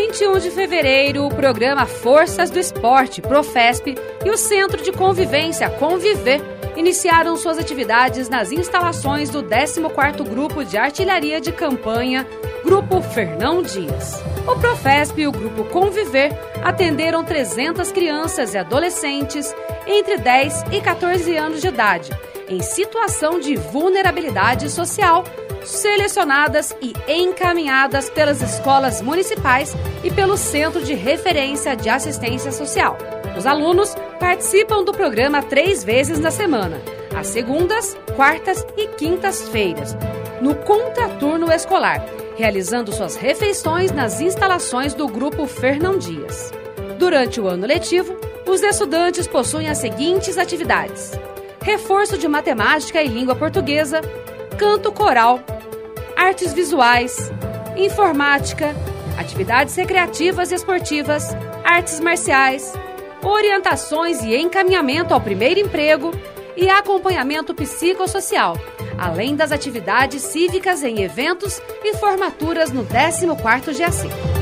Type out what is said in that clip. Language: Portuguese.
21 de fevereiro, o programa Forças do Esporte, Profesp e o Centro de Convivência Conviver iniciaram suas atividades nas instalações do 14º Grupo de Artilharia de Campanha, Grupo Fernão Dias. O Profesp e o Grupo Conviver atenderam 300 crianças e adolescentes entre 10 e 14 anos de idade, em situação de vulnerabilidade social, selecionadas e encaminhadas pelas escolas municipais e pelo Centro de Referência de Assistência Social. Os alunos participam do programa três vezes na semana, às segundas, quartas e quintas-feiras, no contraturno escolar, realizando suas refeições nas instalações do Grupo Fernão Dias. Durante o ano letivo, os estudantes possuem as seguintes atividades: reforço de matemática e língua portuguesa, canto coral, artes visuais, informática, atividades recreativas e esportivas, artes marciais, orientações e encaminhamento ao primeiro emprego e acompanhamento psicossocial, além das atividades cívicas em eventos e formaturas no 14º GAC.